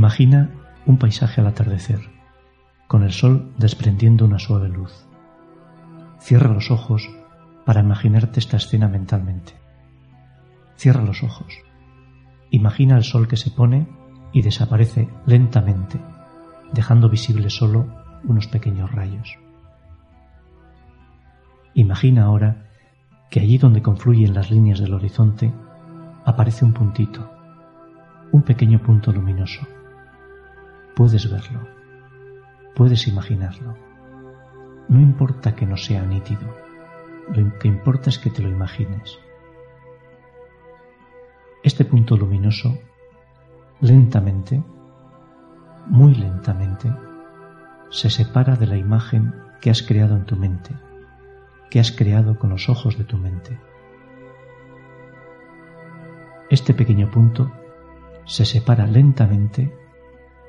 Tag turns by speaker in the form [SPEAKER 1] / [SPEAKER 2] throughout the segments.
[SPEAKER 1] Imagina un paisaje al atardecer, con el sol desprendiendo una suave luz. Cierra los ojos para imaginarte esta escena mentalmente. Cierra los ojos. Imagina el sol que se pone y desaparece lentamente, dejando visible solo unos pequeños rayos. Imagina ahora que allí donde confluyen las líneas del horizonte aparece un puntito, un pequeño punto luminoso. Puedes verlo, puedes imaginarlo. No importa que no sea nítido, lo que importa es que te lo imagines. Este punto luminoso, lentamente, muy lentamente, se separa de la imagen que has creado en tu mente que has creado con los ojos de tu mente. Este pequeño punto se separa lentamente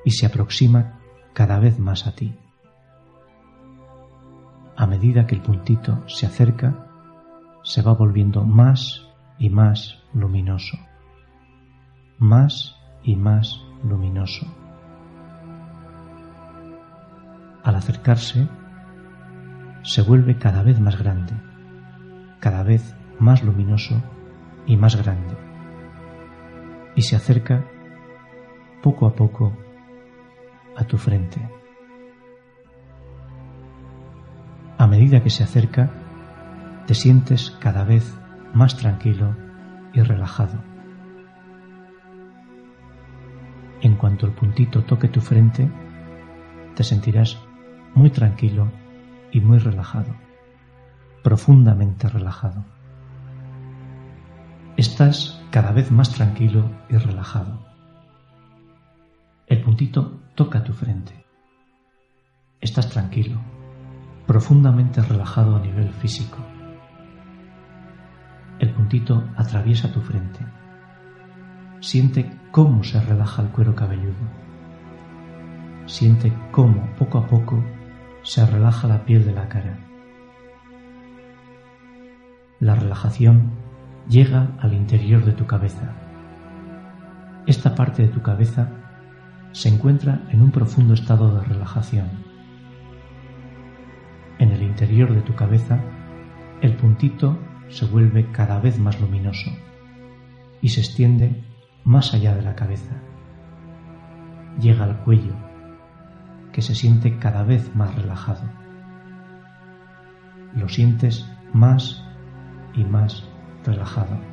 [SPEAKER 1] y se aproxima cada vez más a ti. A medida que el puntito se acerca, se va volviendo más y más luminoso, más y más luminoso. Al acercarse, se vuelve cada vez más grande, cada vez más luminoso y más grande, y se acerca poco a poco a tu frente. A medida que se acerca, te sientes cada vez más tranquilo y relajado. En cuanto el puntito toque tu frente, te sentirás muy tranquilo y muy relajado, profundamente relajado. Estás cada vez más tranquilo y relajado. El puntito toca tu frente. Estás tranquilo, profundamente relajado a nivel físico. El puntito atraviesa tu frente. Siente cómo se relaja el cuero cabelludo. Siente cómo poco a poco se relaja la piel de la cara. La relajación llega al interior de tu cabeza. Esta parte de tu cabeza se encuentra en un profundo estado de relajación. En el interior de tu cabeza, el puntito se vuelve cada vez más luminoso y se extiende más allá de la cabeza. Llega al cuello, que se siente cada vez más relajado. Lo sientes más y más relajado.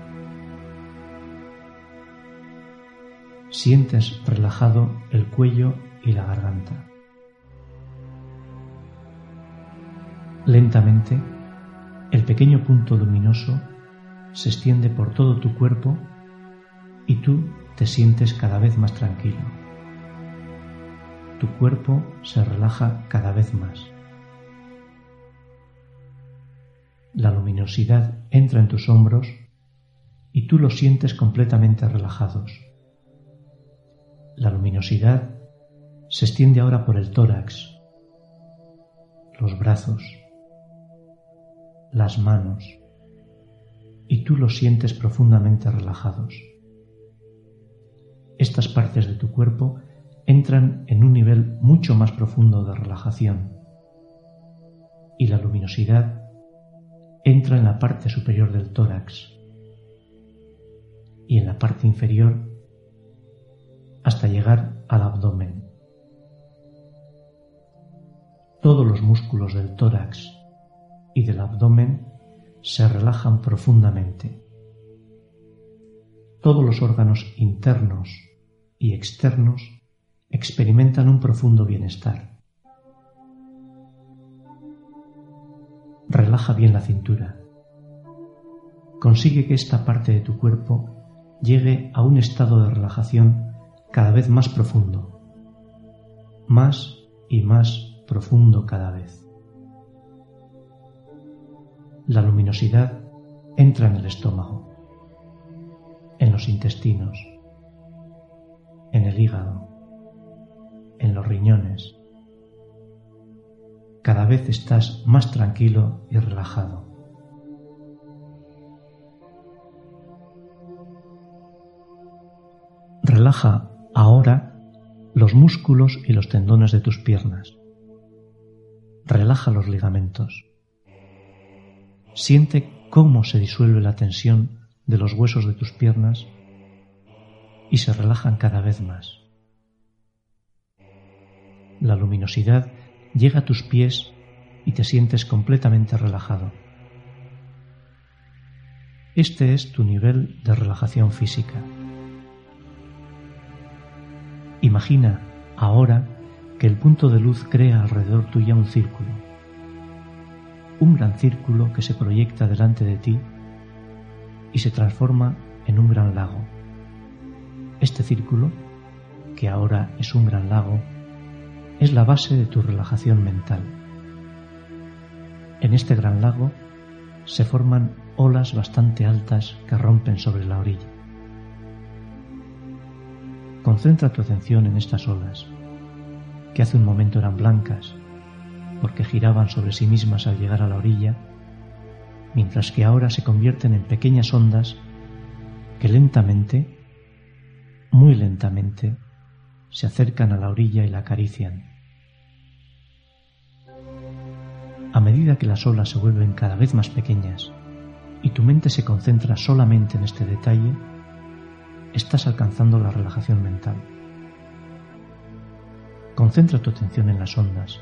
[SPEAKER 1] Sientes relajado el cuello y la garganta. Lentamente, el pequeño punto luminoso se extiende por todo tu cuerpo y tú te sientes cada vez más tranquilo tu cuerpo se relaja cada vez más. La luminosidad entra en tus hombros y tú los sientes completamente relajados. La luminosidad se extiende ahora por el tórax, los brazos, las manos, y tú los sientes profundamente relajados. Estas partes de tu cuerpo entran en un nivel mucho más profundo de relajación y la luminosidad entra en la parte superior del tórax y en la parte inferior hasta llegar al abdomen. Todos los músculos del tórax y del abdomen se relajan profundamente. Todos los órganos internos y externos experimentan un profundo bienestar. Relaja bien la cintura. Consigue que esta parte de tu cuerpo llegue a un estado de relajación cada vez más profundo, más y más profundo cada vez. La luminosidad entra en el estómago, en los intestinos, en el hígado, en los riñones. Cada vez estás más tranquilo y relajado. Relaja ahora los músculos y los tendones de tus piernas. Relaja los ligamentos. Siente cómo se disuelve la tensión de los huesos de tus piernas y se relajan cada vez más. La luminosidad llega a tus pies y te sientes completamente relajado. Este es tu nivel de relajación física. Imagina ahora que el punto de luz crea alrededor tuya un círculo, un gran círculo que se proyecta delante de ti y se transforma en un gran lago. Este círculo, que ahora es un gran lago, es la base de tu relajación mental. En este gran lago se forman olas bastante altas que rompen sobre la orilla. Concentra tu atención en estas olas, que hace un momento eran blancas, porque giraban sobre sí mismas al llegar a la orilla, mientras que ahora se convierten en pequeñas ondas que lentamente, muy lentamente, se acercan a la orilla y la acarician. A medida que las olas se vuelven cada vez más pequeñas y tu mente se concentra solamente en este detalle, estás alcanzando la relajación mental. Concentra tu atención en las ondas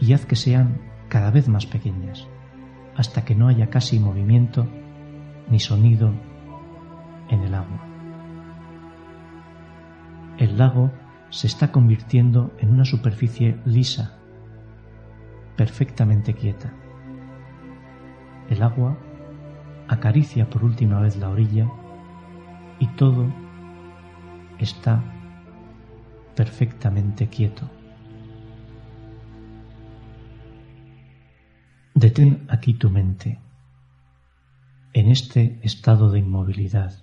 [SPEAKER 1] y haz que sean cada vez más pequeñas, hasta que no haya casi movimiento ni sonido en el agua. El lago se está convirtiendo en una superficie lisa, perfectamente quieta. El agua acaricia por última vez la orilla y todo está perfectamente quieto. Detén aquí tu mente en este estado de inmovilidad.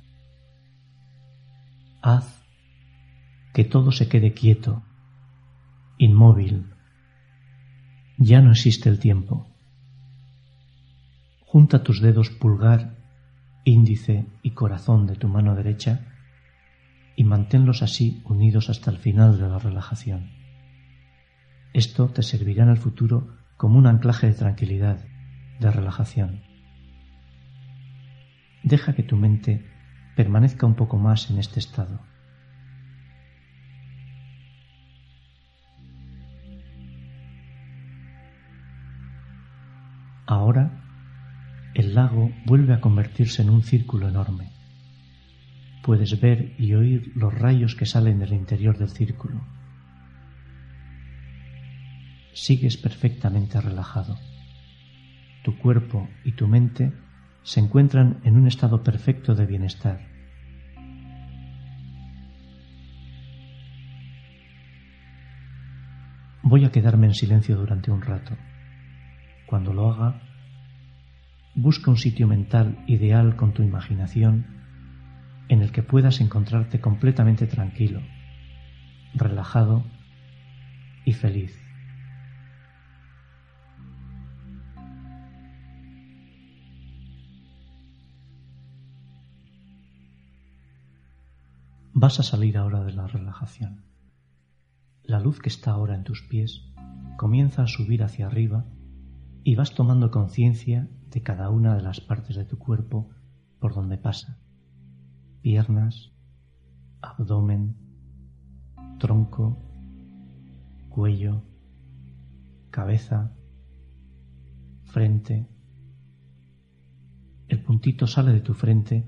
[SPEAKER 1] Haz que todo se quede quieto, inmóvil. Ya no existe el tiempo. Junta tus dedos pulgar índice y corazón de tu mano derecha y manténlos así unidos hasta el final de la relajación. Esto te servirá en el futuro como un anclaje de tranquilidad, de relajación. Deja que tu mente permanezca un poco más en este estado. El lago vuelve a convertirse en un círculo enorme. Puedes ver y oír los rayos que salen del interior del círculo. Sigues perfectamente relajado. Tu cuerpo y tu mente se encuentran en un estado perfecto de bienestar. Voy a quedarme en silencio durante un rato. Cuando lo haga, Busca un sitio mental ideal con tu imaginación en el que puedas encontrarte completamente tranquilo, relajado y feliz. Vas a salir ahora de la relajación. La luz que está ahora en tus pies comienza a subir hacia arriba y vas tomando conciencia de cada una de las partes de tu cuerpo por donde pasa. Piernas, abdomen, tronco, cuello, cabeza, frente. El puntito sale de tu frente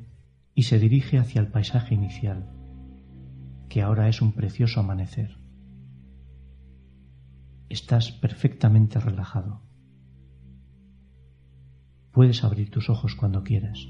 [SPEAKER 1] y se dirige hacia el paisaje inicial, que ahora es un precioso amanecer. Estás perfectamente relajado. Puedes abrir tus ojos cuando quieras.